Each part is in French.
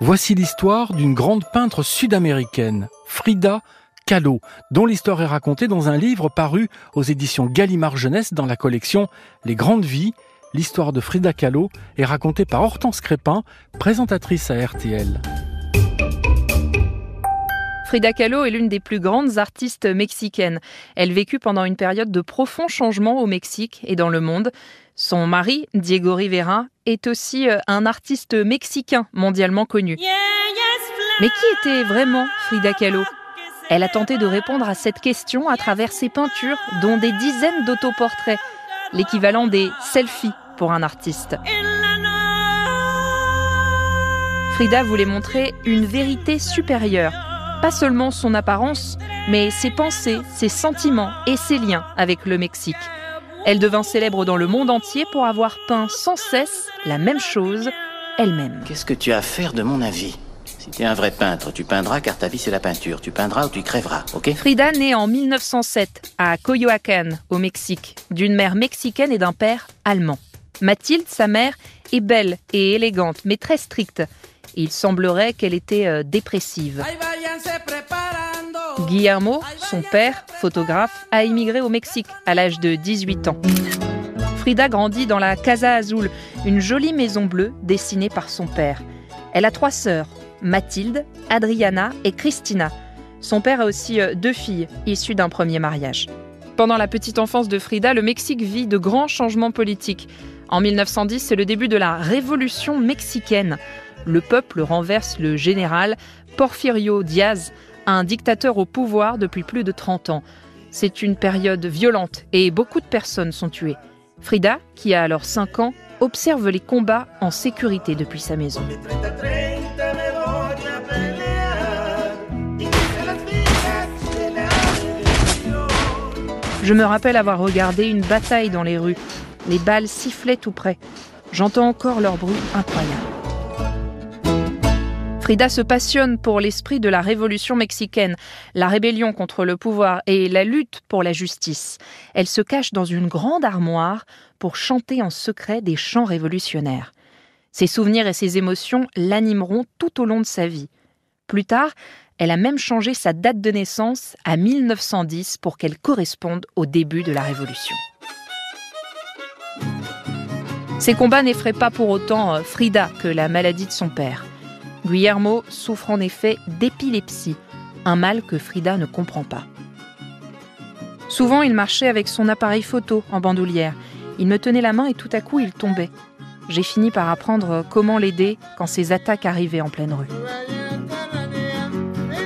Voici l'histoire d'une grande peintre sud-américaine, Frida Kahlo, dont l'histoire est racontée dans un livre paru aux éditions Gallimard Jeunesse dans la collection Les Grandes Vies. L'histoire de Frida Kahlo est racontée par Hortense Crépin, présentatrice à RTL. Frida Kahlo est l'une des plus grandes artistes mexicaines. Elle vécut pendant une période de profonds changements au Mexique et dans le monde. Son mari, Diego Rivera, est aussi euh, un artiste mexicain mondialement connu. Mais qui était vraiment Frida Kahlo? Elle a tenté de répondre à cette question à travers ses peintures, dont des dizaines d'autoportraits, l'équivalent des selfies pour un artiste. Frida voulait montrer une vérité supérieure pas seulement son apparence, mais ses pensées, ses sentiments et ses liens avec le Mexique. Elle devint célèbre dans le monde entier pour avoir peint sans cesse la même chose elle-même. Qu'est-ce que tu as à faire de mon avis? Si tu es un vrai peintre, tu peindras car ta vie c'est la peinture. Tu peindras ou tu crèveras, ok? Frida naît en 1907 à Coyoacán, au Mexique, d'une mère mexicaine et d'un père allemand. Mathilde, sa mère, est belle et élégante, mais très stricte. Il semblerait qu'elle était euh, dépressive. Guillermo, son père, photographe, a immigré au Mexique à l'âge de 18 ans. Frida grandit dans la Casa Azul, une jolie maison bleue dessinée par son père. Elle a trois sœurs, Mathilde, Adriana et Christina. Son père a aussi euh, deux filles, issues d'un premier mariage. Pendant la petite enfance de Frida, le Mexique vit de grands changements politiques. En 1910, c'est le début de la révolution mexicaine. Le peuple renverse le général Porfirio Diaz, un dictateur au pouvoir depuis plus de 30 ans. C'est une période violente et beaucoup de personnes sont tuées. Frida, qui a alors 5 ans, observe les combats en sécurité depuis sa maison. Je me rappelle avoir regardé une bataille dans les rues. Les balles sifflaient tout près. J'entends encore leur bruit incroyable. Frida se passionne pour l'esprit de la révolution mexicaine, la rébellion contre le pouvoir et la lutte pour la justice. Elle se cache dans une grande armoire pour chanter en secret des chants révolutionnaires. Ses souvenirs et ses émotions l'animeront tout au long de sa vie. Plus tard, elle a même changé sa date de naissance à 1910 pour qu'elle corresponde au début de la Révolution. Ces combats n'effraient pas pour autant euh, Frida que la maladie de son père. Guillermo souffre en effet d'épilepsie, un mal que Frida ne comprend pas. Souvent, il marchait avec son appareil photo en bandoulière. Il me tenait la main et tout à coup, il tombait. J'ai fini par apprendre comment l'aider quand ses attaques arrivaient en pleine rue.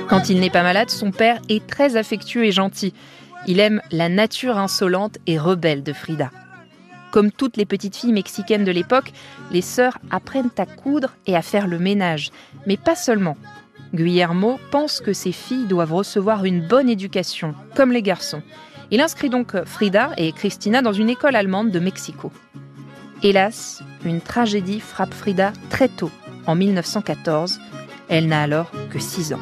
Quand il n'est pas malade, son père est très affectueux et gentil. Il aime la nature insolente et rebelle de Frida. Comme toutes les petites filles mexicaines de l'époque, les sœurs apprennent à coudre et à faire le ménage. Mais pas seulement. Guillermo pense que ses filles doivent recevoir une bonne éducation, comme les garçons. Il inscrit donc Frida et Christina dans une école allemande de Mexico. Hélas, une tragédie frappe Frida très tôt, en 1914. Elle n'a alors que 6 ans.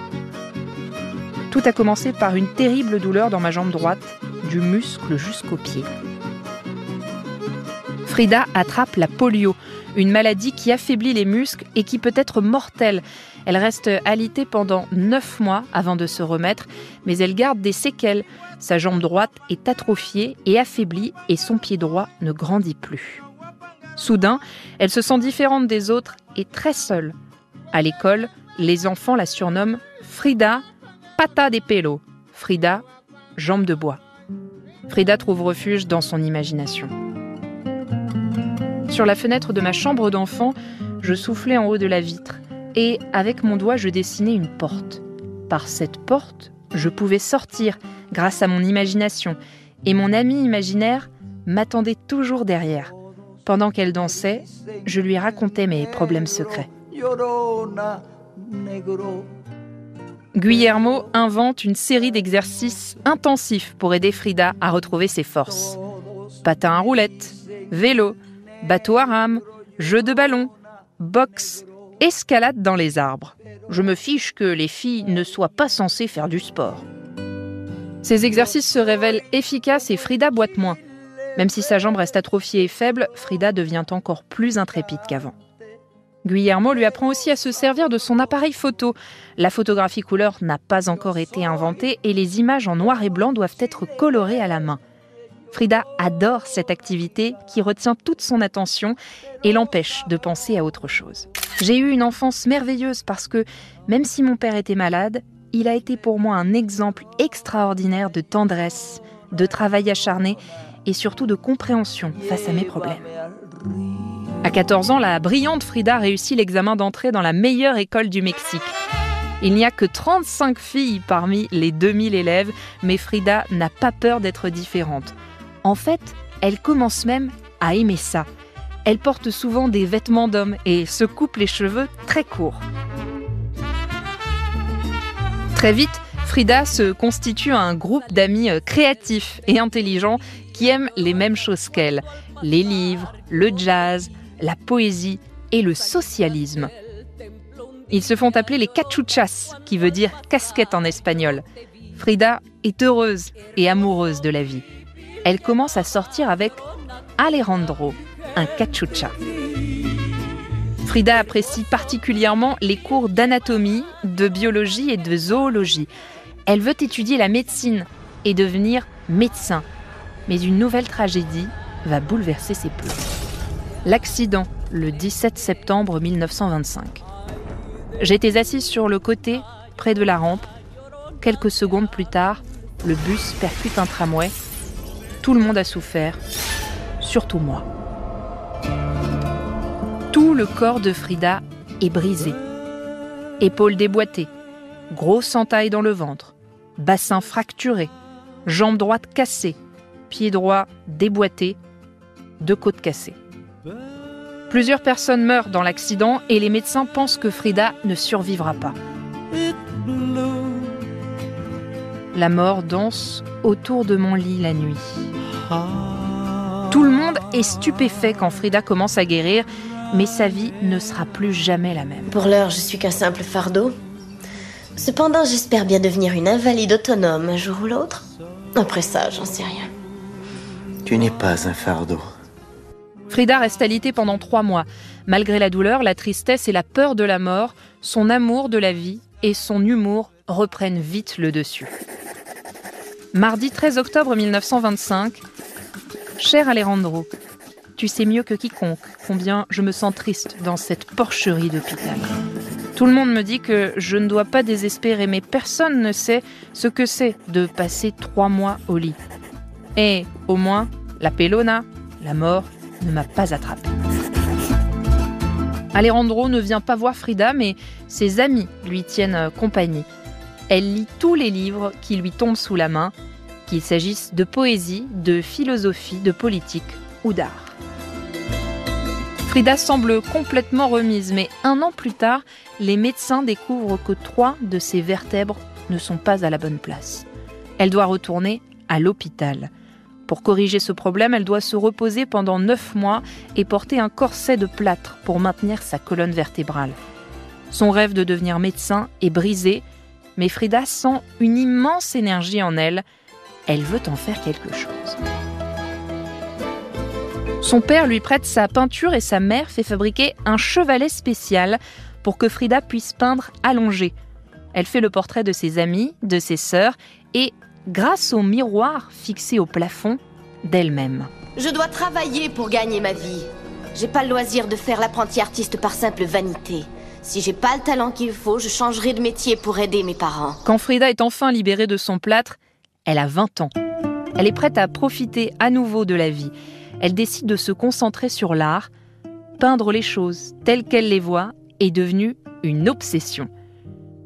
Tout a commencé par une terrible douleur dans ma jambe droite, du muscle jusqu'au pied. Frida attrape la polio, une maladie qui affaiblit les muscles et qui peut être mortelle. Elle reste alitée pendant 9 mois avant de se remettre, mais elle garde des séquelles. Sa jambe droite est atrophiée et affaiblie et son pied droit ne grandit plus. Soudain, elle se sent différente des autres et très seule. À l'école, les enfants la surnomment Frida Pata de Pelo, Frida Jambe de bois. Frida trouve refuge dans son imagination. Sur la fenêtre de ma chambre d'enfant, je soufflais en haut de la vitre et avec mon doigt je dessinais une porte. Par cette porte, je pouvais sortir grâce à mon imagination et mon amie imaginaire m'attendait toujours derrière. Pendant qu'elle dansait, je lui racontais mes problèmes secrets. Guillermo invente une série d'exercices intensifs pour aider Frida à retrouver ses forces. Patin à roulette, vélo, bateau à rame, jeu de ballon, boxe, escalade dans les arbres. Je me fiche que les filles ne soient pas censées faire du sport. Ces exercices se révèlent efficaces et Frida boite moins. Même si sa jambe reste atrophiée et faible, Frida devient encore plus intrépide qu'avant. Guillermo lui apprend aussi à se servir de son appareil photo. La photographie couleur n'a pas encore été inventée et les images en noir et blanc doivent être colorées à la main. Frida adore cette activité qui retient toute son attention et l'empêche de penser à autre chose. J'ai eu une enfance merveilleuse parce que, même si mon père était malade, il a été pour moi un exemple extraordinaire de tendresse, de travail acharné et surtout de compréhension face à mes problèmes. À 14 ans, la brillante Frida réussit l'examen d'entrée dans la meilleure école du Mexique. Il n'y a que 35 filles parmi les 2000 élèves, mais Frida n'a pas peur d'être différente. En fait, elle commence même à aimer ça. Elle porte souvent des vêtements d'homme et se coupe les cheveux très courts. Très vite, Frida se constitue un groupe d'amis euh, créatifs et intelligents qui aiment les mêmes choses qu'elle. Les livres, le jazz, la poésie et le socialisme. Ils se font appeler les cachuchas, qui veut dire casquette en espagnol. Frida est heureuse et amoureuse de la vie. Elle commence à sortir avec Alejandro, un cachucha. Frida apprécie particulièrement les cours d'anatomie, de biologie et de zoologie. Elle veut étudier la médecine et devenir médecin. Mais une nouvelle tragédie va bouleverser ses plans. L'accident, le 17 septembre 1925. J'étais assise sur le côté, près de la rampe. Quelques secondes plus tard, le bus percute un tramway. Tout le monde a souffert, surtout moi. Tout le corps de Frida est brisé. Épaules déboîtées, grosse entaille dans le ventre, bassin fracturé, jambe droite cassée, pied droit déboîté, deux côtes cassées. Plusieurs personnes meurent dans l'accident et les médecins pensent que Frida ne survivra pas. La mort danse autour de mon lit la nuit. Tout le monde est stupéfait quand Frida commence à guérir, mais sa vie ne sera plus jamais la même. Pour l'heure, je suis qu'un simple fardeau. Cependant, j'espère bien devenir une invalide autonome un jour ou l'autre. Après ça, j'en sais rien. Tu n'es pas un fardeau. Frida reste alitée pendant trois mois. Malgré la douleur, la tristesse et la peur de la mort, son amour de la vie et son humour reprennent vite le dessus. Mardi 13 octobre 1925. Cher Alejandro, tu sais mieux que quiconque combien je me sens triste dans cette porcherie d'hôpital. Tout le monde me dit que je ne dois pas désespérer, mais personne ne sait ce que c'est de passer trois mois au lit. Et au moins, la pelona, la mort, ne m'a pas attrapé. Alejandro ne vient pas voir Frida, mais ses amis lui tiennent compagnie. Elle lit tous les livres qui lui tombent sous la main, qu'il s'agisse de poésie, de philosophie, de politique ou d'art. Frida semble complètement remise, mais un an plus tard, les médecins découvrent que trois de ses vertèbres ne sont pas à la bonne place. Elle doit retourner à l'hôpital. Pour corriger ce problème, elle doit se reposer pendant neuf mois et porter un corset de plâtre pour maintenir sa colonne vertébrale. Son rêve de devenir médecin est brisé, mais Frida sent une immense énergie en elle. Elle veut en faire quelque chose. Son père lui prête sa peinture et sa mère fait fabriquer un chevalet spécial pour que Frida puisse peindre allongée. Elle fait le portrait de ses amis, de ses sœurs et grâce au miroir fixé au plafond d'elle-même. Je dois travailler pour gagner ma vie. J'ai pas le loisir de faire l'apprenti artiste par simple vanité. Si j'ai pas le talent qu'il faut, je changerai de métier pour aider mes parents. Quand Frida est enfin libérée de son plâtre, elle a 20 ans. Elle est prête à profiter à nouveau de la vie. Elle décide de se concentrer sur l'art. Peindre les choses telles qu'elle les voit est devenue une obsession.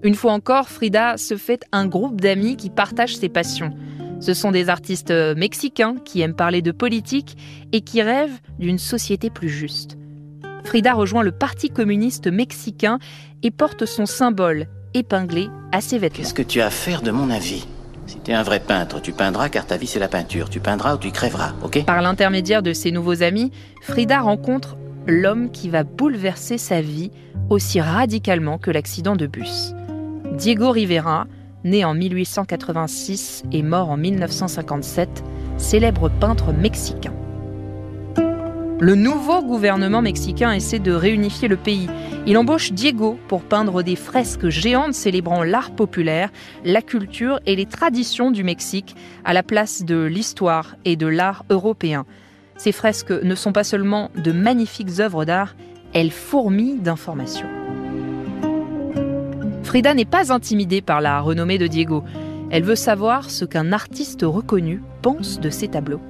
Une fois encore, Frida se fait un groupe d'amis qui partagent ses passions. Ce sont des artistes mexicains qui aiment parler de politique et qui rêvent d'une société plus juste. Frida rejoint le Parti communiste mexicain et porte son symbole épinglé à ses vêtements. Qu'est-ce que tu as à faire de mon avis? Si tu es un vrai peintre, tu peindras car ta vie c'est la peinture. Tu peindras ou tu crèveras, ok? Par l'intermédiaire de ses nouveaux amis, Frida rencontre l'homme qui va bouleverser sa vie aussi radicalement que l'accident de bus. Diego Rivera, né en 1886 et mort en 1957, célèbre peintre mexicain. Le nouveau gouvernement mexicain essaie de réunifier le pays. Il embauche Diego pour peindre des fresques géantes célébrant l'art populaire, la culture et les traditions du Mexique à la place de l'histoire et de l'art européen. Ces fresques ne sont pas seulement de magnifiques œuvres d'art, elles fourmillent d'informations. Frida n'est pas intimidée par la renommée de Diego. Elle veut savoir ce qu'un artiste reconnu pense de ses tableaux.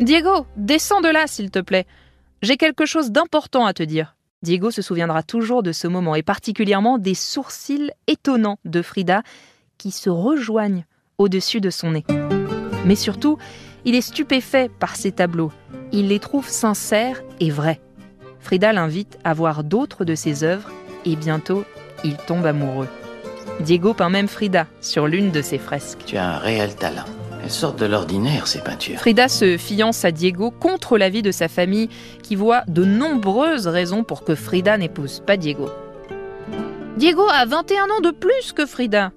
Diego, descends de là, s'il te plaît. J'ai quelque chose d'important à te dire. Diego se souviendra toujours de ce moment et particulièrement des sourcils étonnants de Frida qui se rejoignent au-dessus de son nez. Mais surtout, il est stupéfait par ces tableaux. Il les trouve sincères et vrais. Frida l'invite à voir d'autres de ses œuvres et bientôt, il tombe amoureux. Diego peint même Frida sur l'une de ses fresques. Tu as un réel talent. Elles sortent de l'ordinaire, ces peintures. Frida se fiance à Diego contre l'avis de sa famille qui voit de nombreuses raisons pour que Frida n'épouse pas Diego. Diego a 21 ans de plus que Frida.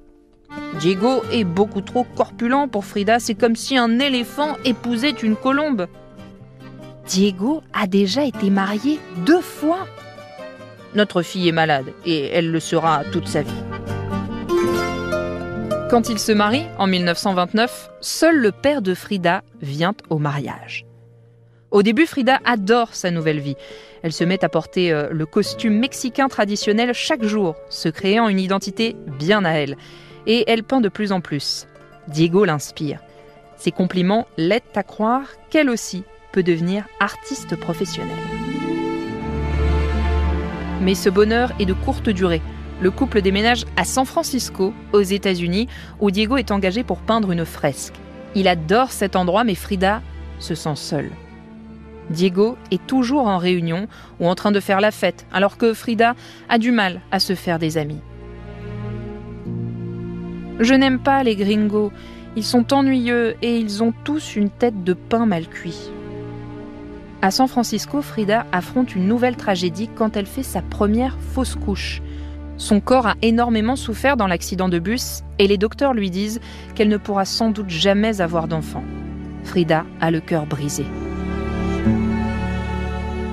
Diego est beaucoup trop corpulent pour Frida, c'est comme si un éléphant épousait une colombe. Diego a déjà été marié deux fois. Notre fille est malade et elle le sera toute sa vie. Quand il se marie, en 1929, seul le père de Frida vient au mariage. Au début, Frida adore sa nouvelle vie. Elle se met à porter euh, le costume mexicain traditionnel chaque jour, se créant une identité bien à elle. Et elle peint de plus en plus. Diego l'inspire. Ses compliments l'aident à croire qu'elle aussi peut devenir artiste professionnelle. Mais ce bonheur est de courte durée le couple déménage à San Francisco, aux États-Unis, où Diego est engagé pour peindre une fresque. Il adore cet endroit, mais Frida se sent seule. Diego est toujours en réunion ou en train de faire la fête, alors que Frida a du mal à se faire des amis. Je n'aime pas les gringos. Ils sont ennuyeux et ils ont tous une tête de pain mal cuit. À San Francisco, Frida affronte une nouvelle tragédie quand elle fait sa première fausse couche. Son corps a énormément souffert dans l'accident de bus et les docteurs lui disent qu'elle ne pourra sans doute jamais avoir d'enfant. Frida a le cœur brisé.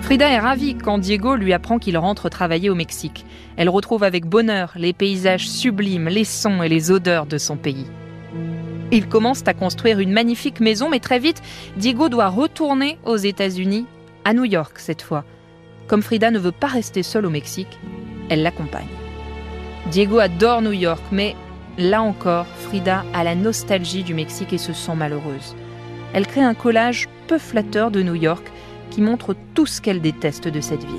Frida est ravie quand Diego lui apprend qu'il rentre travailler au Mexique. Elle retrouve avec bonheur les paysages sublimes, les sons et les odeurs de son pays. Ils commencent à construire une magnifique maison, mais très vite, Diego doit retourner aux États-Unis, à New York cette fois. Comme Frida ne veut pas rester seule au Mexique, elle l'accompagne. Diego adore New York, mais là encore, Frida a la nostalgie du Mexique et se sent malheureuse. Elle crée un collage peu flatteur de New York qui montre tout ce qu'elle déteste de cette ville.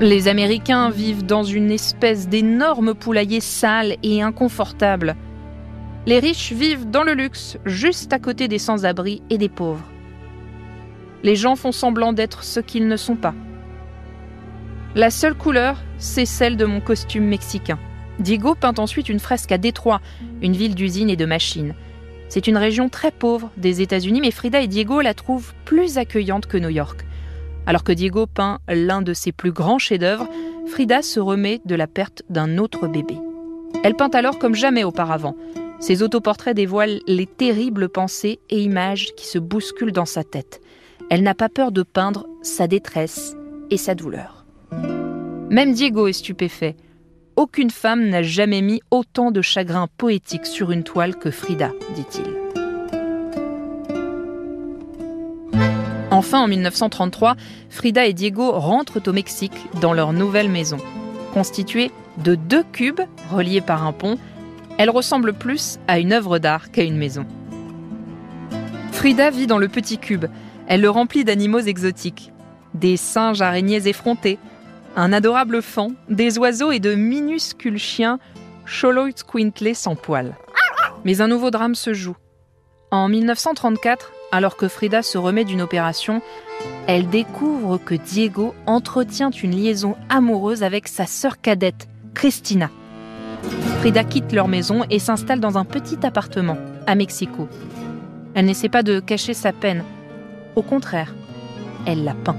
Les Américains vivent dans une espèce d'énorme poulailler sale et inconfortable. Les riches vivent dans le luxe, juste à côté des sans-abri et des pauvres. Les gens font semblant d'être ce qu'ils ne sont pas. La seule couleur, c'est celle de mon costume mexicain. Diego peint ensuite une fresque à Détroit, une ville d'usines et de machines. C'est une région très pauvre des États-Unis, mais Frida et Diego la trouvent plus accueillante que New York. Alors que Diego peint l'un de ses plus grands chefs-d'œuvre, Frida se remet de la perte d'un autre bébé. Elle peint alors comme jamais auparavant. Ses autoportraits dévoilent les terribles pensées et images qui se bousculent dans sa tête. Elle n'a pas peur de peindre sa détresse et sa douleur. Même Diego est stupéfait. Aucune femme n'a jamais mis autant de chagrin poétique sur une toile que Frida, dit-il. Enfin, en 1933, Frida et Diego rentrent au Mexique dans leur nouvelle maison. Constituée de deux cubes reliés par un pont, elle ressemble plus à une œuvre d'art qu'à une maison. Frida vit dans le petit cube. Elle le remplit d'animaux exotiques. Des singes araignées effrontés, un adorable fan, des oiseaux et de minuscules chiens Quintley sans poils. Mais un nouveau drame se joue. En 1934, alors que Frida se remet d'une opération, elle découvre que Diego entretient une liaison amoureuse avec sa sœur cadette, Christina. Frida quitte leur maison et s'installe dans un petit appartement, à Mexico. Elle n'essaie pas de cacher sa peine. Au contraire, elle la peint.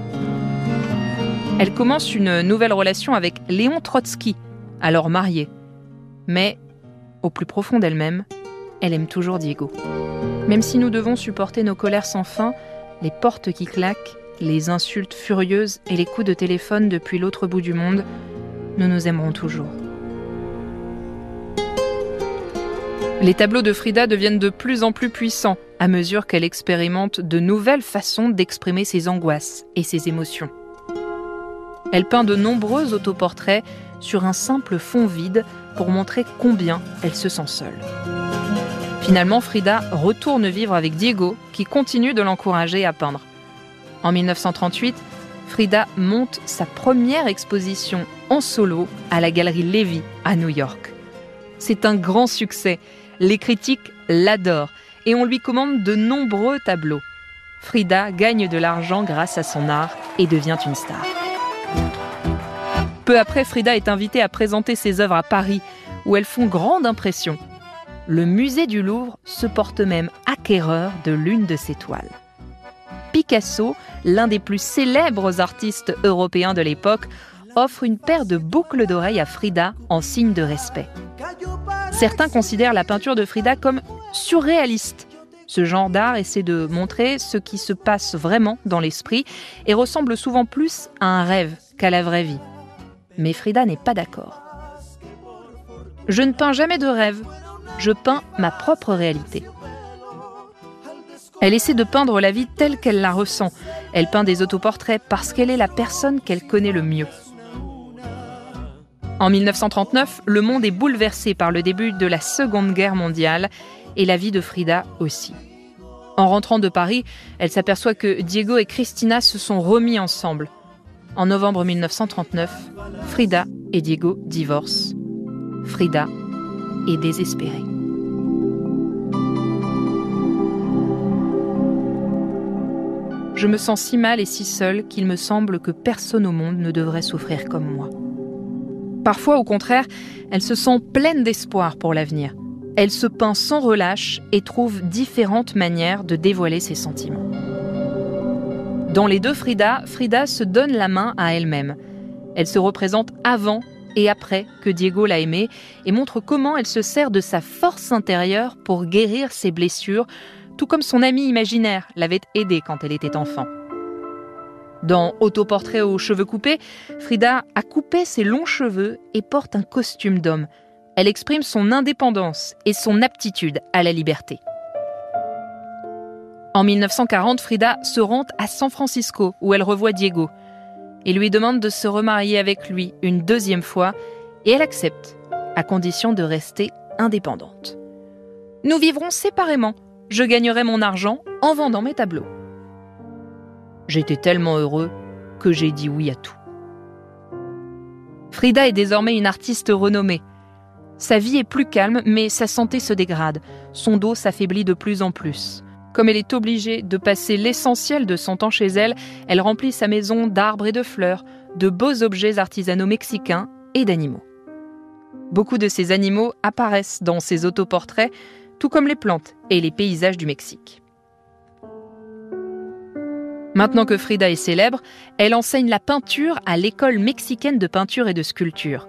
Elle commence une nouvelle relation avec Léon Trotsky, alors marié. Mais, au plus profond d'elle-même, elle aime toujours Diego. Même si nous devons supporter nos colères sans fin, les portes qui claquent, les insultes furieuses et les coups de téléphone depuis l'autre bout du monde, nous nous aimerons toujours. Les tableaux de Frida deviennent de plus en plus puissants à mesure qu'elle expérimente de nouvelles façons d'exprimer ses angoisses et ses émotions. Elle peint de nombreux autoportraits sur un simple fond vide pour montrer combien elle se sent seule. Finalement, Frida retourne vivre avec Diego, qui continue de l'encourager à peindre. En 1938, Frida monte sa première exposition en solo à la galerie Levy à New York. C'est un grand succès. Les critiques l'adorent et on lui commande de nombreux tableaux. Frida gagne de l'argent grâce à son art et devient une star. Peu après, Frida est invitée à présenter ses œuvres à Paris, où elles font grande impression. Le musée du Louvre se porte même acquéreur de l'une de ses toiles. Picasso, l'un des plus célèbres artistes européens de l'époque, offre une paire de boucles d'oreilles à Frida en signe de respect. Certains considèrent la peinture de Frida comme surréaliste. Ce genre d'art essaie de montrer ce qui se passe vraiment dans l'esprit et ressemble souvent plus à un rêve qu'à la vraie vie. Mais Frida n'est pas d'accord. Je ne peins jamais de rêve, je peins ma propre réalité. Elle essaie de peindre la vie telle qu'elle la ressent. Elle peint des autoportraits parce qu'elle est la personne qu'elle connaît le mieux. En 1939, le monde est bouleversé par le début de la Seconde Guerre mondiale et la vie de Frida aussi. En rentrant de Paris, elle s'aperçoit que Diego et Christina se sont remis ensemble. En novembre 1939, Frida et Diego divorcent. Frida est désespérée. Je me sens si mal et si seule qu'il me semble que personne au monde ne devrait souffrir comme moi. Parfois, au contraire, elle se sent pleine d'espoir pour l'avenir. Elle se peint sans relâche et trouve différentes manières de dévoiler ses sentiments. Dans les deux Frida, Frida se donne la main à elle-même. Elle se représente avant et après que Diego l'a aimée et montre comment elle se sert de sa force intérieure pour guérir ses blessures, tout comme son amie imaginaire l'avait aidée quand elle était enfant. Dans Autoportrait aux cheveux coupés, Frida a coupé ses longs cheveux et porte un costume d'homme. Elle exprime son indépendance et son aptitude à la liberté. En 1940, Frida se rend à San Francisco où elle revoit Diego. et lui demande de se remarier avec lui une deuxième fois et elle accepte, à condition de rester indépendante. Nous vivrons séparément. Je gagnerai mon argent en vendant mes tableaux. J'étais tellement heureux que j'ai dit oui à tout. Frida est désormais une artiste renommée. Sa vie est plus calme, mais sa santé se dégrade. Son dos s'affaiblit de plus en plus. Comme elle est obligée de passer l'essentiel de son temps chez elle, elle remplit sa maison d'arbres et de fleurs, de beaux objets artisanaux mexicains et d'animaux. Beaucoup de ces animaux apparaissent dans ses autoportraits, tout comme les plantes et les paysages du Mexique. Maintenant que Frida est célèbre, elle enseigne la peinture à l'école mexicaine de peinture et de sculpture.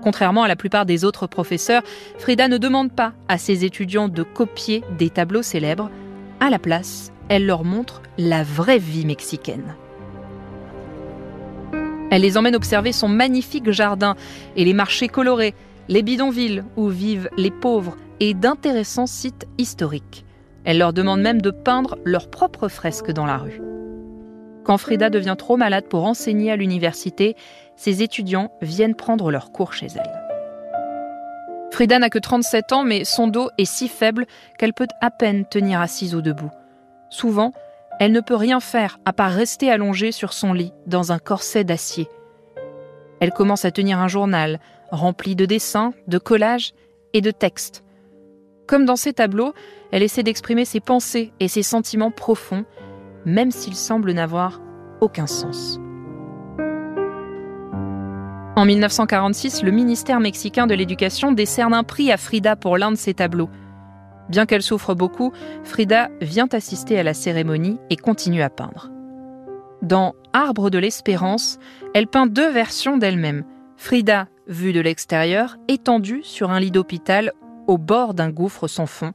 Contrairement à la plupart des autres professeurs, Frida ne demande pas à ses étudiants de copier des tableaux célèbres, à la place, elle leur montre la vraie vie mexicaine. Elle les emmène observer son magnifique jardin et les marchés colorés, les bidonvilles où vivent les pauvres et d'intéressants sites historiques. Elle leur demande même de peindre leurs propres fresques dans la rue. Quand Frida devient trop malade pour enseigner à l'université, ses étudiants viennent prendre leurs cours chez elle. Frida n'a que 37 ans, mais son dos est si faible qu'elle peut à peine tenir assise ou debout. Souvent, elle ne peut rien faire à part rester allongée sur son lit dans un corset d'acier. Elle commence à tenir un journal rempli de dessins, de collages et de textes. Comme dans ses tableaux, elle essaie d'exprimer ses pensées et ses sentiments profonds, même s'ils semblent n'avoir aucun sens. En 1946, le ministère mexicain de l'Éducation décerne un prix à Frida pour l'un de ses tableaux. Bien qu'elle souffre beaucoup, Frida vient assister à la cérémonie et continue à peindre. Dans Arbre de l'espérance, elle peint deux versions d'elle-même. Frida, vue de l'extérieur, étendue sur un lit d'hôpital au bord d'un gouffre sans fond.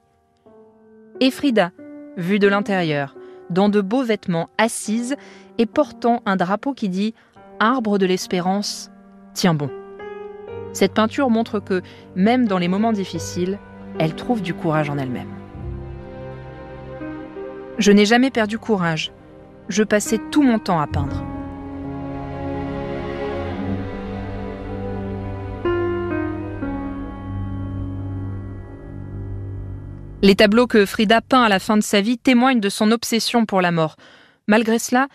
Et Frida, vue de l'intérieur, dans de beaux vêtements, assise et portant un drapeau qui dit Arbre de l'espérance, tiens bon. Cette peinture montre que, même dans les moments difficiles, elle trouve du courage en elle-même. Je n'ai jamais perdu courage. Je passais tout mon temps à peindre. Les tableaux que Frida peint à la fin de sa vie témoignent de son obsession pour la mort. Malgré cela,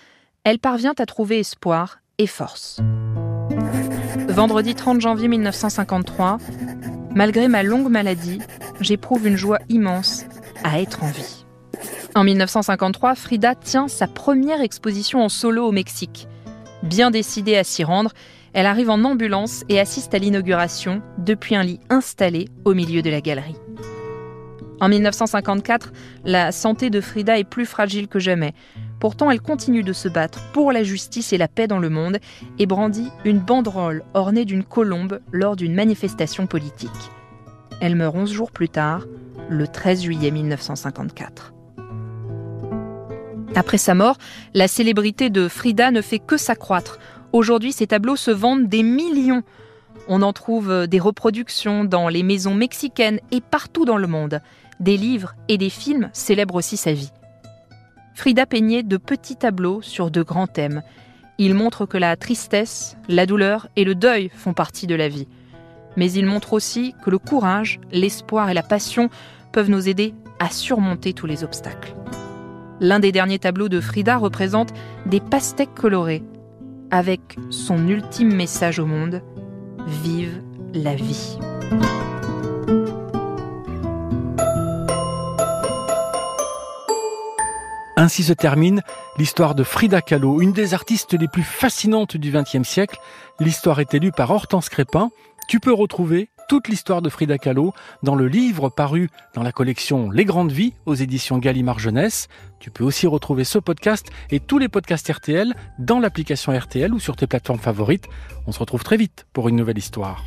elle parvient à trouver espoir et force. Vendredi 30 janvier 1953, malgré ma longue maladie, j'éprouve une joie immense à être en vie. En 1953, Frida tient sa première exposition en solo au Mexique. Bien décidée à s'y rendre, elle arrive en ambulance et assiste à l'inauguration depuis un lit installé au milieu de la galerie. En 1954, la santé de Frida est plus fragile que jamais. Pourtant, elle continue de se battre pour la justice et la paix dans le monde et brandit une banderole ornée d'une colombe lors d'une manifestation politique. Elle meurt 11 jours plus tard, le 13 juillet 1954. Après sa mort, la célébrité de Frida ne fait que s'accroître. Aujourd'hui, ses tableaux se vendent des millions. On en trouve des reproductions dans les maisons mexicaines et partout dans le monde. Des livres et des films célèbrent aussi sa vie. Frida peignait de petits tableaux sur de grands thèmes. Il montre que la tristesse, la douleur et le deuil font partie de la vie. Mais il montre aussi que le courage, l'espoir et la passion peuvent nous aider à surmonter tous les obstacles. L'un des derniers tableaux de Frida représente des pastèques colorés, avec son ultime message au monde Vive la vie. Ainsi se termine l'histoire de Frida Kahlo, une des artistes les plus fascinantes du XXe siècle. L'histoire est élue par Hortense Crépin. Tu peux retrouver toute l'histoire de Frida Kahlo dans le livre paru dans la collection Les Grandes Vies aux éditions Gallimard Jeunesse. Tu peux aussi retrouver ce podcast et tous les podcasts RTL dans l'application RTL ou sur tes plateformes favorites. On se retrouve très vite pour une nouvelle histoire.